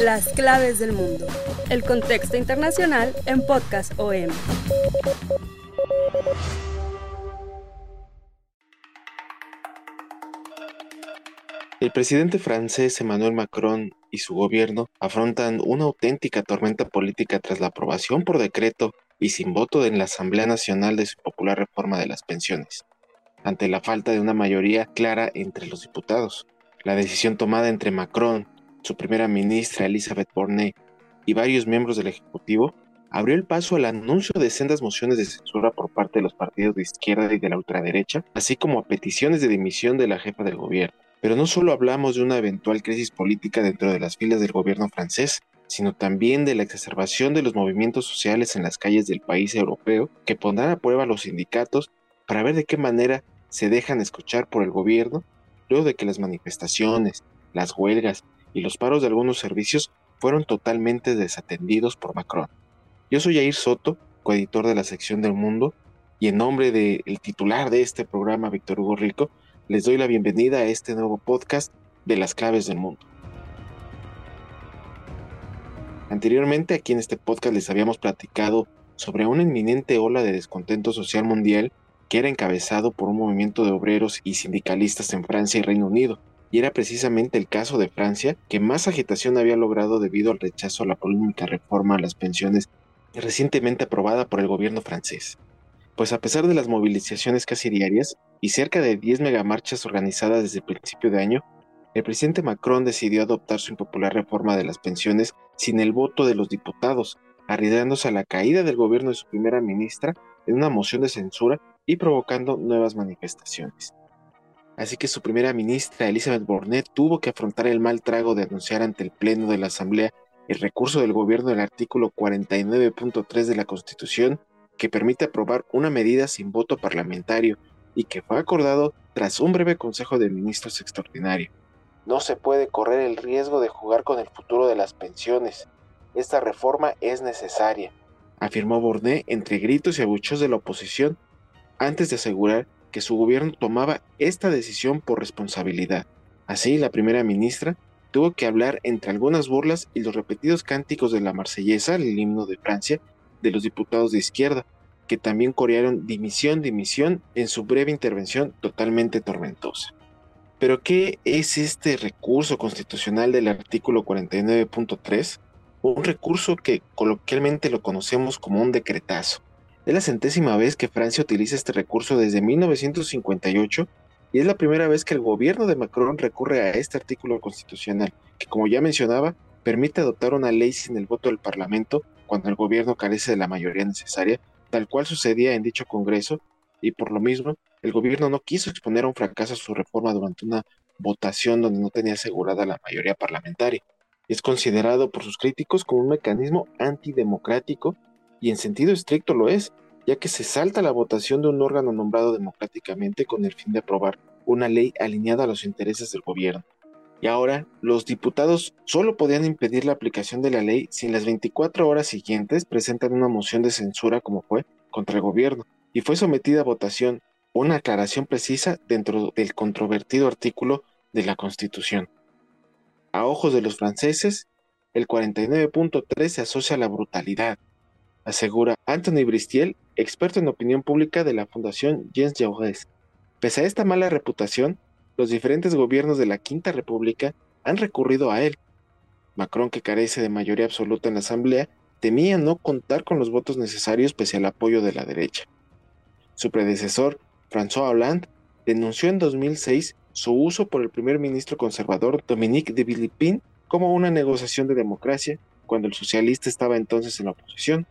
Las claves del mundo. El contexto internacional en Podcast OM. El presidente francés Emmanuel Macron y su gobierno afrontan una auténtica tormenta política tras la aprobación por decreto y sin voto en la Asamblea Nacional de su popular reforma de las pensiones, ante la falta de una mayoría clara entre los diputados. La decisión tomada entre Macron, su primera ministra Elisabeth Borne y varios miembros del Ejecutivo abrió el paso al anuncio de sendas mociones de censura por parte de los partidos de izquierda y de la ultraderecha, así como a peticiones de dimisión de la jefa del gobierno. Pero no solo hablamos de una eventual crisis política dentro de las filas del gobierno francés, sino también de la exacerbación de los movimientos sociales en las calles del país europeo que pondrán a prueba a los sindicatos para ver de qué manera se dejan escuchar por el gobierno luego de que las manifestaciones, las huelgas y los paros de algunos servicios fueron totalmente desatendidos por Macron. Yo soy Jair Soto, coeditor de la sección del Mundo, y en nombre del titular de este programa, Víctor Hugo Rico, les doy la bienvenida a este nuevo podcast de las claves del mundo. Anteriormente aquí en este podcast les habíamos platicado sobre una inminente ola de descontento social mundial que era encabezado por un movimiento de obreros y sindicalistas en Francia y Reino Unido. Y era precisamente el caso de Francia que más agitación había logrado debido al rechazo a la polémica reforma a las pensiones recientemente aprobada por el gobierno francés pues a pesar de las movilizaciones casi diarias y cerca de 10 megamarchas organizadas desde el principio de año, el presidente Macron decidió adoptar su impopular reforma de las pensiones sin el voto de los diputados, arriesgándose a la caída del gobierno de su primera ministra en una moción de censura y provocando nuevas manifestaciones. Así que su primera ministra, Elizabeth Bornet, tuvo que afrontar el mal trago de anunciar ante el Pleno de la Asamblea el recurso del gobierno del artículo 49.3 de la Constitución que permite aprobar una medida sin voto parlamentario y que fue acordado tras un breve Consejo de Ministros extraordinario. No se puede correr el riesgo de jugar con el futuro de las pensiones. Esta reforma es necesaria, afirmó Bornet entre gritos y abucheos de la oposición, antes de asegurar que su gobierno tomaba esta decisión por responsabilidad. Así, la primera ministra tuvo que hablar entre algunas burlas y los repetidos cánticos de la marsellesa, el himno de Francia, de los diputados de izquierda, que también corearon dimisión, dimisión en su breve intervención totalmente tormentosa. Pero ¿qué es este recurso constitucional del artículo 49.3? Un recurso que coloquialmente lo conocemos como un decretazo. Es la centésima vez que Francia utiliza este recurso desde 1958 y es la primera vez que el gobierno de Macron recurre a este artículo constitucional, que como ya mencionaba, permite adoptar una ley sin el voto del Parlamento cuando el gobierno carece de la mayoría necesaria, tal cual sucedía en dicho Congreso, y por lo mismo, el gobierno no quiso exponer a un fracaso su reforma durante una votación donde no tenía asegurada la mayoría parlamentaria. Es considerado por sus críticos como un mecanismo antidemocrático y en sentido estricto lo es, ya que se salta la votación de un órgano nombrado democráticamente con el fin de aprobar una ley alineada a los intereses del gobierno. Y ahora, los diputados solo podían impedir la aplicación de la ley si en las 24 horas siguientes presentan una moción de censura como fue contra el gobierno, y fue sometida a votación una aclaración precisa dentro del controvertido artículo de la Constitución. A ojos de los franceses, el 49.3 se asocia a la brutalidad, asegura Anthony Bristiel, experto en opinión pública de la Fundación Jens Jaurès. Pese a esta mala reputación, los diferentes gobiernos de la Quinta República han recurrido a él. Macron, que carece de mayoría absoluta en la Asamblea, temía no contar con los votos necesarios pese al apoyo de la derecha. Su predecesor, François Hollande, denunció en 2006 su uso por el primer ministro conservador Dominique de Villepin como una negociación de democracia cuando el socialista estaba entonces en la oposición.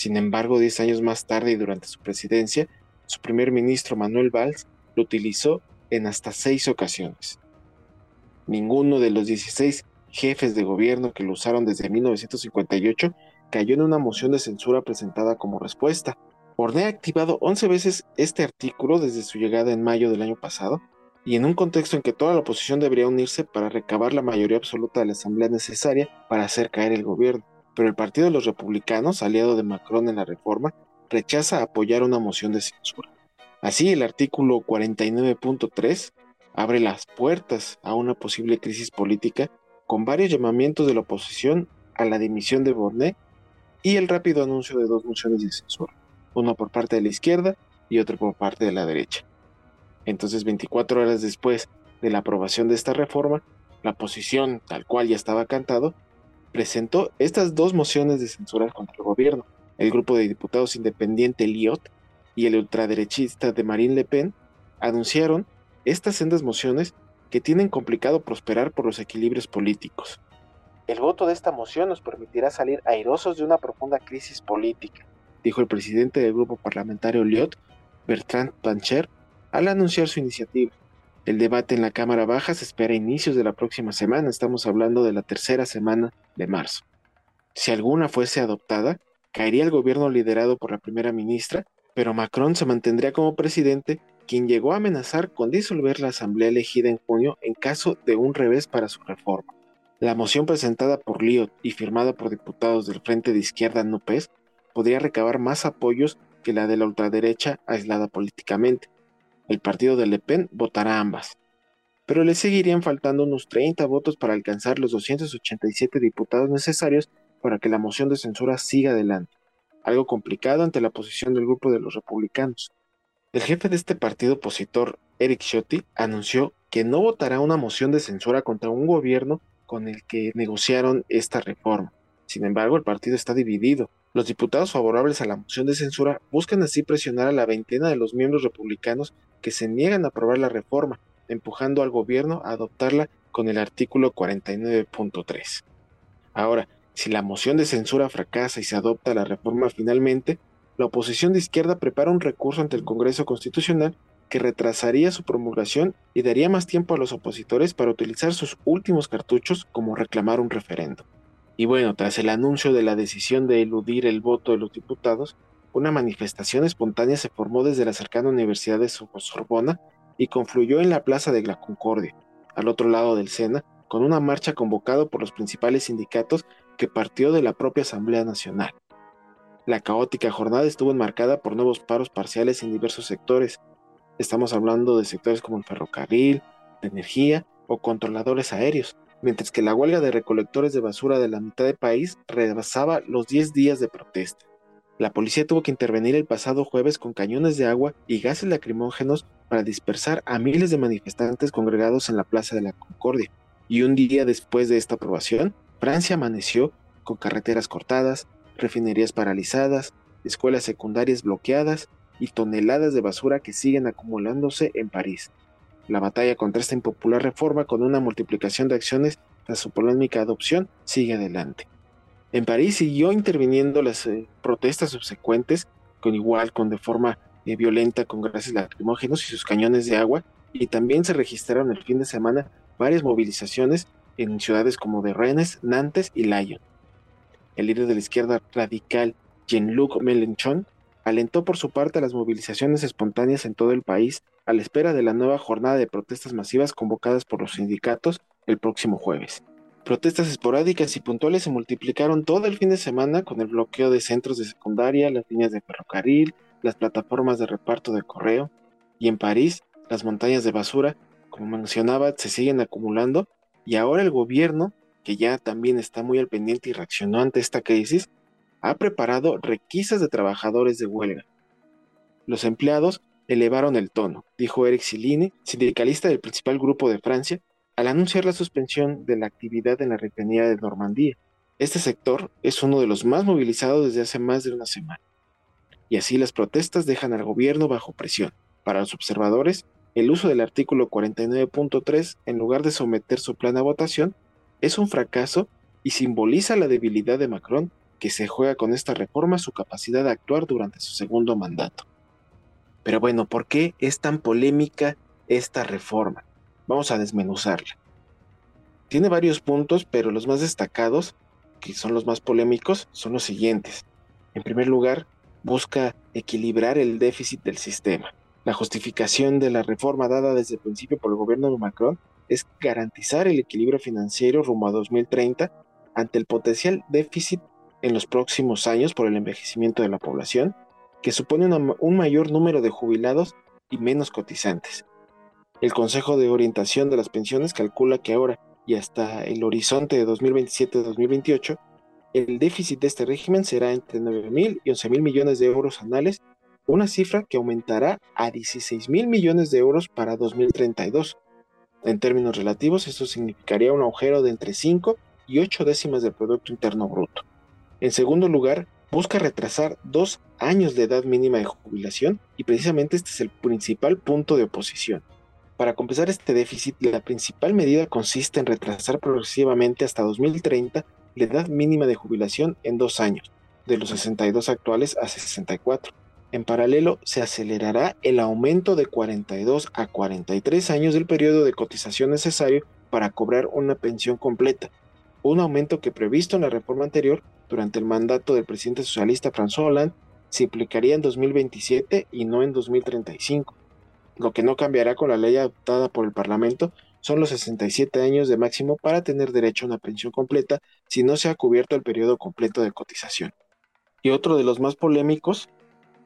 Sin embargo, diez años más tarde y durante su presidencia, su primer ministro Manuel Valls lo utilizó en hasta seis ocasiones. Ninguno de los 16 jefes de gobierno que lo usaron desde 1958 cayó en una moción de censura presentada como respuesta. Borné ha activado 11 veces este artículo desde su llegada en mayo del año pasado y en un contexto en que toda la oposición debería unirse para recabar la mayoría absoluta de la asamblea necesaria para hacer caer el gobierno. Pero el Partido de los Republicanos, aliado de Macron en la reforma, rechaza apoyar una moción de censura. Así, el artículo 49.3 abre las puertas a una posible crisis política con varios llamamientos de la oposición a la dimisión de Bornet y el rápido anuncio de dos mociones de censura, una por parte de la izquierda y otra por parte de la derecha. Entonces, 24 horas después de la aprobación de esta reforma, la oposición, tal cual ya estaba cantado, presentó estas dos mociones de censura contra el gobierno. El grupo de diputados independiente Liot y el ultraderechista de Marine Le Pen anunciaron estas sendas mociones que tienen complicado prosperar por los equilibrios políticos. El voto de esta moción nos permitirá salir airosos de una profunda crisis política, dijo el presidente del grupo parlamentario Liot, Bertrand Pancher, al anunciar su iniciativa. El debate en la Cámara Baja se espera a inicios de la próxima semana, estamos hablando de la tercera semana de marzo. Si alguna fuese adoptada, caería el gobierno liderado por la primera ministra, pero Macron se mantendría como presidente, quien llegó a amenazar con disolver la asamblea elegida en junio en caso de un revés para su reforma. La moción presentada por Liot y firmada por diputados del Frente de Izquierda NUPES podría recabar más apoyos que la de la ultraderecha aislada políticamente. El partido de Le Pen votará ambas, pero le seguirían faltando unos 30 votos para alcanzar los 287 diputados necesarios para que la moción de censura siga adelante, algo complicado ante la posición del grupo de los republicanos. El jefe de este partido opositor, Eric Ciotti, anunció que no votará una moción de censura contra un gobierno con el que negociaron esta reforma. Sin embargo, el partido está dividido. Los diputados favorables a la moción de censura buscan así presionar a la veintena de los miembros republicanos que se niegan a aprobar la reforma, empujando al gobierno a adoptarla con el artículo 49.3. Ahora, si la moción de censura fracasa y se adopta la reforma finalmente, la oposición de izquierda prepara un recurso ante el Congreso Constitucional que retrasaría su promulgación y daría más tiempo a los opositores para utilizar sus últimos cartuchos como reclamar un referendo. Y bueno, tras el anuncio de la decisión de eludir el voto de los diputados, una manifestación espontánea se formó desde la cercana Universidad de Sorbona y confluyó en la Plaza de la Concordia, al otro lado del Sena, con una marcha convocada por los principales sindicatos que partió de la propia Asamblea Nacional. La caótica jornada estuvo enmarcada por nuevos paros parciales en diversos sectores. Estamos hablando de sectores como el ferrocarril, de energía o controladores aéreos, mientras que la huelga de recolectores de basura de la mitad del país rebasaba los 10 días de protesta. La policía tuvo que intervenir el pasado jueves con cañones de agua y gases lacrimógenos para dispersar a miles de manifestantes congregados en la Plaza de la Concordia. Y un día después de esta aprobación, Francia amaneció con carreteras cortadas, refinerías paralizadas, escuelas secundarias bloqueadas y toneladas de basura que siguen acumulándose en París. La batalla contra esta impopular reforma con una multiplicación de acciones tras su polémica adopción sigue adelante. En París siguió interviniendo las eh, protestas subsecuentes, con igual, con de forma eh, violenta, con gases lacrimógenos y sus cañones de agua, y también se registraron el fin de semana varias movilizaciones en ciudades como de Rennes, Nantes y Lyon. El líder de la izquierda radical, Jean-Luc Mélenchon, alentó por su parte las movilizaciones espontáneas en todo el país a la espera de la nueva jornada de protestas masivas convocadas por los sindicatos el próximo jueves. Protestas esporádicas y puntuales se multiplicaron todo el fin de semana con el bloqueo de centros de secundaria, las líneas de ferrocarril, las plataformas de reparto de correo, y en París las montañas de basura, como mencionaba, se siguen acumulando y ahora el gobierno, que ya también está muy al pendiente y reaccionó ante esta crisis, ha preparado requisas de trabajadores de huelga. Los empleados elevaron el tono, dijo Eric Silini, sindicalista del principal grupo de Francia, al anunciar la suspensión de la actividad en la refinería de Normandía. Este sector es uno de los más movilizados desde hace más de una semana. Y así las protestas dejan al gobierno bajo presión. Para los observadores, el uso del artículo 49.3 en lugar de someter su plan a votación es un fracaso y simboliza la debilidad de Macron que se juega con esta reforma su capacidad de actuar durante su segundo mandato. Pero bueno, ¿por qué es tan polémica esta reforma? Vamos a desmenuzarla. Tiene varios puntos, pero los más destacados, que son los más polémicos, son los siguientes. En primer lugar, busca equilibrar el déficit del sistema. La justificación de la reforma dada desde el principio por el gobierno de Macron es garantizar el equilibrio financiero rumbo a 2030 ante el potencial déficit en los próximos años por el envejecimiento de la población, que supone un mayor número de jubilados y menos cotizantes. El Consejo de Orientación de las Pensiones calcula que ahora y hasta el horizonte de 2027-2028, el déficit de este régimen será entre 9.000 y 11.000 millones de euros anuales, una cifra que aumentará a 16.000 millones de euros para 2032. En términos relativos, esto significaría un agujero de entre 5 y 8 décimas del Producto Interno Bruto. En segundo lugar, busca retrasar dos años de edad mínima de jubilación y precisamente este es el principal punto de oposición. Para compensar este déficit, la principal medida consiste en retrasar progresivamente hasta 2030 la edad mínima de jubilación en dos años, de los 62 actuales a 64. En paralelo, se acelerará el aumento de 42 a 43 años del periodo de cotización necesario para cobrar una pensión completa, un aumento que previsto en la reforma anterior durante el mandato del presidente socialista François Hollande se implicaría en 2027 y no en 2035. Lo que no cambiará con la ley adoptada por el Parlamento son los 67 años de máximo para tener derecho a una pensión completa si no se ha cubierto el periodo completo de cotización. Y otro de los más polémicos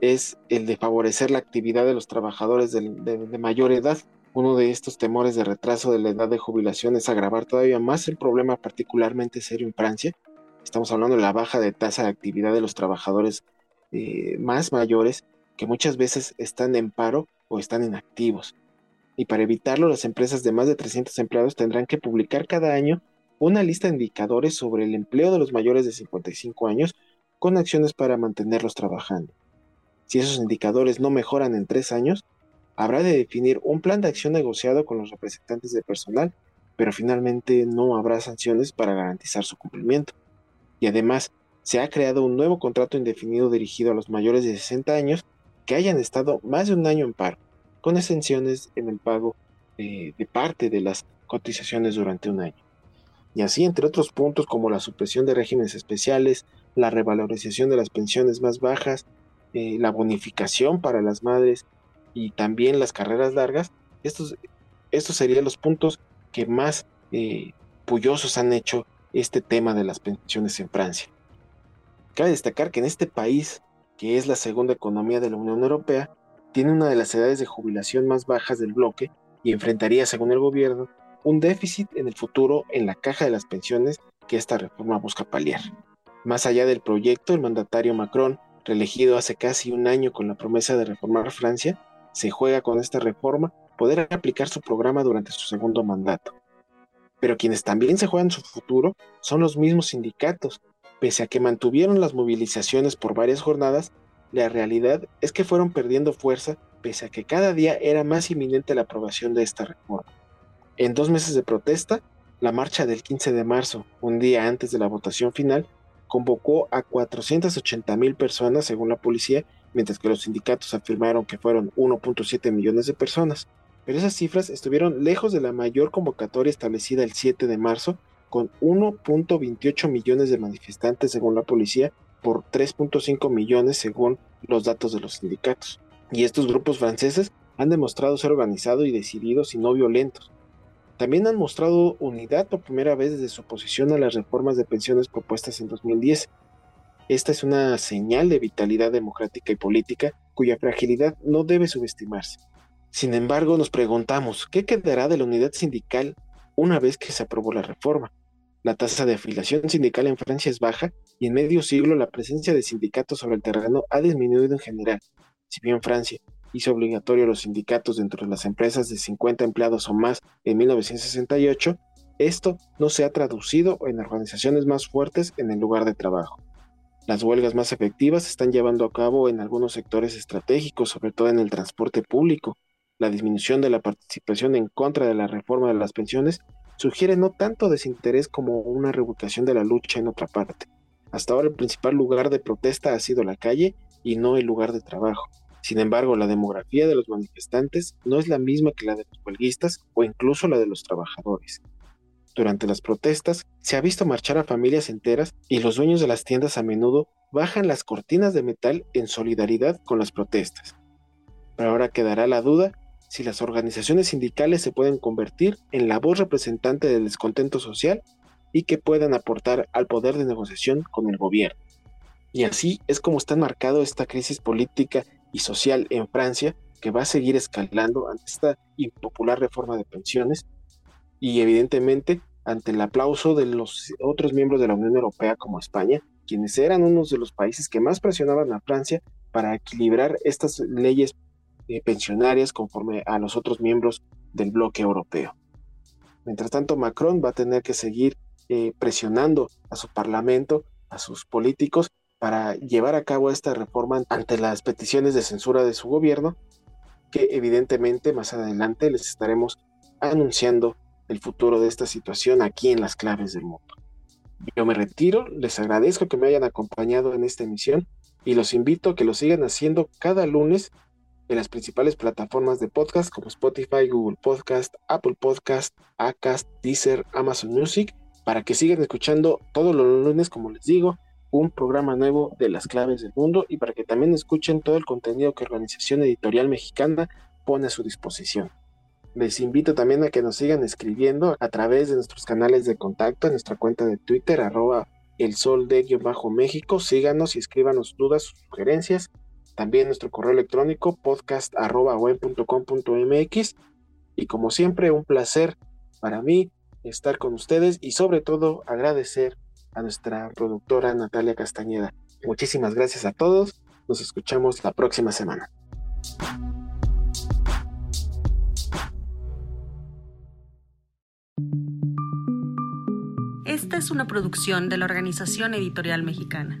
es el de favorecer la actividad de los trabajadores de, de mayor edad. Uno de estos temores de retraso de la edad de jubilación es agravar todavía más el problema particularmente serio en Francia. Estamos hablando de la baja de tasa de actividad de los trabajadores eh, más mayores que muchas veces están en paro o están inactivos. Y para evitarlo, las empresas de más de 300 empleados tendrán que publicar cada año una lista de indicadores sobre el empleo de los mayores de 55 años con acciones para mantenerlos trabajando. Si esos indicadores no mejoran en tres años, habrá de definir un plan de acción negociado con los representantes de personal, pero finalmente no habrá sanciones para garantizar su cumplimiento. Y además, se ha creado un nuevo contrato indefinido dirigido a los mayores de 60 años que hayan estado más de un año en paro, con exenciones en el pago de parte de las cotizaciones durante un año. Y así, entre otros puntos como la supresión de regímenes especiales, la revalorización de las pensiones más bajas, eh, la bonificación para las madres y también las carreras largas, estos, estos serían los puntos que más eh, han hecho este tema de las pensiones en Francia. Cabe destacar que en este país, que es la segunda economía de la Unión Europea, tiene una de las edades de jubilación más bajas del bloque y enfrentaría, según el gobierno, un déficit en el futuro en la caja de las pensiones que esta reforma busca paliar. Más allá del proyecto, el mandatario Macron, reelegido hace casi un año con la promesa de reformar Francia, se juega con esta reforma poder aplicar su programa durante su segundo mandato. Pero quienes también se juegan su futuro son los mismos sindicatos. Pese a que mantuvieron las movilizaciones por varias jornadas, la realidad es que fueron perdiendo fuerza pese a que cada día era más inminente la aprobación de esta reforma. En dos meses de protesta, la marcha del 15 de marzo, un día antes de la votación final, convocó a 480 mil personas según la policía mientras que los sindicatos afirmaron que fueron 1.7 millones de personas. Pero esas cifras estuvieron lejos de la mayor convocatoria establecida el 7 de marzo, con 1.28 millones de manifestantes según la policía por 3.5 millones según los datos de los sindicatos. Y estos grupos franceses han demostrado ser organizados y decididos y no violentos. También han mostrado unidad por primera vez desde su oposición a las reformas de pensiones propuestas en 2010, esta es una señal de vitalidad democrática y política cuya fragilidad no debe subestimarse. Sin embargo, nos preguntamos, ¿qué quedará de la unidad sindical una vez que se aprobó la reforma? La tasa de afiliación sindical en Francia es baja y en medio siglo la presencia de sindicatos sobre el terreno ha disminuido en general. Si bien Francia hizo obligatorio a los sindicatos dentro de las empresas de 50 empleados o más en 1968, esto no se ha traducido en organizaciones más fuertes en el lugar de trabajo. Las huelgas más efectivas se están llevando a cabo en algunos sectores estratégicos, sobre todo en el transporte público. La disminución de la participación en contra de la reforma de las pensiones sugiere no tanto desinterés como una reubicación de la lucha en otra parte. Hasta ahora el principal lugar de protesta ha sido la calle y no el lugar de trabajo. Sin embargo, la demografía de los manifestantes no es la misma que la de los huelguistas o incluso la de los trabajadores. durante las protestas, se ha visto marchar a familias enteras y los dueños de las tiendas a menudo bajan las cortinas de metal en solidaridad con las protestas. Pero ahora quedará la duda si las organizaciones sindicales se pueden convertir en la voz representante del descontento social y que puedan aportar al poder de negociación con el gobierno. Y así es como está marcado esta crisis política y social en Francia, que va a seguir escalando ante esta impopular reforma de pensiones y evidentemente ante el aplauso de los otros miembros de la Unión Europea como España, quienes eran unos de los países que más presionaban a Francia para equilibrar estas leyes eh, pensionarias conforme a los otros miembros del bloque europeo. Mientras tanto, Macron va a tener que seguir eh, presionando a su parlamento, a sus políticos, para llevar a cabo esta reforma ante las peticiones de censura de su gobierno, que evidentemente más adelante les estaremos anunciando el futuro de esta situación aquí en las claves del mundo. Yo me retiro, les agradezco que me hayan acompañado en esta emisión y los invito a que lo sigan haciendo cada lunes en las principales plataformas de podcast como Spotify, Google Podcast, Apple Podcast, Acast, Deezer, Amazon Music, para que sigan escuchando todos los lunes, como les digo, un programa nuevo de las claves del mundo y para que también escuchen todo el contenido que Organización Editorial Mexicana pone a su disposición. Les invito también a que nos sigan escribiendo a través de nuestros canales de contacto en nuestra cuenta de Twitter, arroba el sol de México. Síganos y escríbanos dudas, sugerencias. También nuestro correo electrónico podcast arroba mx. Y como siempre, un placer para mí estar con ustedes y sobre todo agradecer a nuestra productora Natalia Castañeda. Muchísimas gracias a todos. Nos escuchamos la próxima semana. Esta es una producción de la Organización Editorial Mexicana.